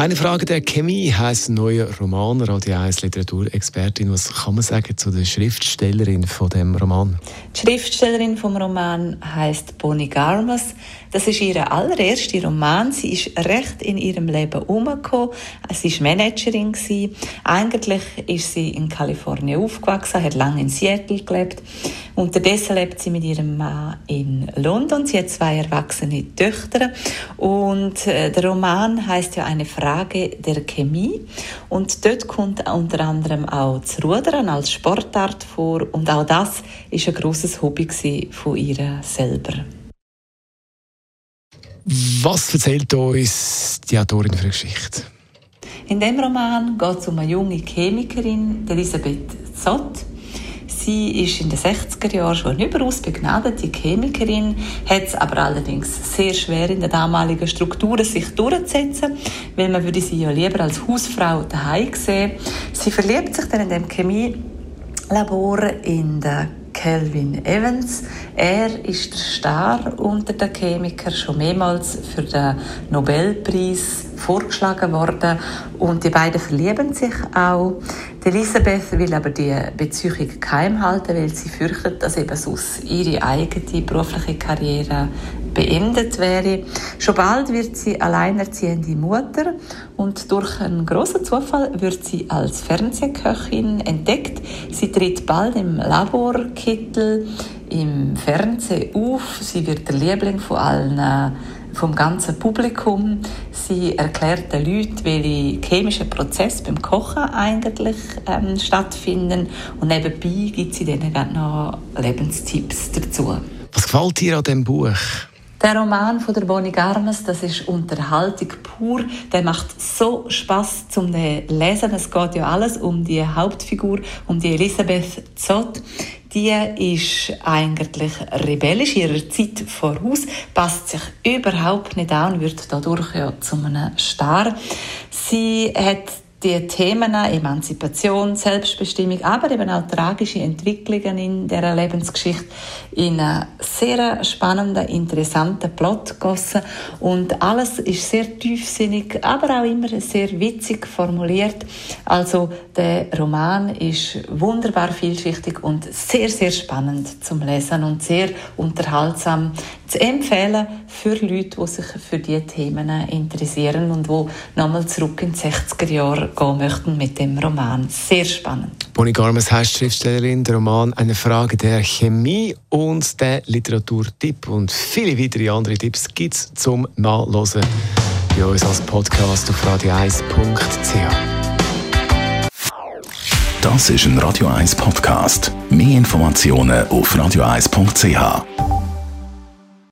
Eine Frage der Chemie heißt neue Roman, Radio 1 Literaturexpertin. Was kann man sagen zu der Schriftstellerin von dem Roman? Die Schriftstellerin vom Roman heißt Bonnie Garmas. Das ist ihr allererster Roman. Sie ist recht in ihrem Leben umgekommen. Sie war Managerin. Eigentlich ist sie in Kalifornien aufgewachsen, hat lange in Seattle gelebt. Unterdessen lebt sie mit ihrem Mann in London. Sie hat zwei erwachsene Töchter. Und äh, der Roman heißt ja eine Frage der Chemie. Und dort kommt unter anderem auch das Rudern als Sportart vor. Und auch das ist ein großes Hobby von ihr selber. Was erzählt uns die Autorin für eine Geschichte? In dem Roman geht es um eine junge Chemikerin, Elisabeth Zott. Sie ist in den 60er Jahren schon eine überaus begnadete Chemikerin, hat es aber allerdings sehr schwer in den damaligen Strukturen sich durchzusetzen, weil man würde sie ja lieber als Hausfrau daheim sehen. Sie verliebt sich dann in dem Chemielabor in der Calvin Evans. Er ist der Star unter den Chemikern, schon mehrmals für den Nobelpreis vorgeschlagen worden und die beiden verlieben sich auch. Die Elisabeth will aber die Beziehung geheim halten, weil sie fürchtet, dass eben sonst ihre eigene berufliche Karriere beendet wäre. Schon bald wird sie alleinerziehende Mutter und durch einen großen Zufall wird sie als Fernsehköchin entdeckt. Sie tritt bald im Laborkittel im Fernsehen auf. Sie wird der Liebling von allen vom ganzen Publikum. Sie erklärt den Leuten, welche chemischen Prozesse beim Kochen eigentlich ähm, stattfinden und nebenbei gibt sie denen noch Lebenstipps dazu. Was gefällt dir an diesem Buch? Der Roman von der Bonnie Garmes, das ist Unterhaltung pur. Der macht so Spaß zum Lesen. Es geht ja alles um die Hauptfigur, um die Elisabeth Zott. Die ist eigentlich rebellisch ihrer Zeit voraus, passt sich überhaupt nicht an, wird dadurch ja zu einem Star. Sie hat die Themen Emanzipation, Selbstbestimmung, aber eben auch tragische Entwicklungen in der Lebensgeschichte in einen sehr spannenden, interessanten Plot gossen und alles ist sehr tiefsinnig, aber auch immer sehr witzig formuliert. Also der Roman ist wunderbar vielschichtig und sehr sehr spannend zum Lesen und sehr unterhaltsam zu empfehlen für Leute, die sich für diese Themen interessieren und die nochmal zurück in die 60er Jahre gehen möchten mit dem Roman. Sehr spannend. Bonnie Garmes heißt Schriftstellerin, der Roman «Eine Frage der Chemie» und der Literaturtipp und viele weitere andere Tipps gibt es zum Nachlesen bei uns als Podcast auf radio1.ch. Das ist ein Radio 1 Podcast. Mehr Informationen auf radio1.ch.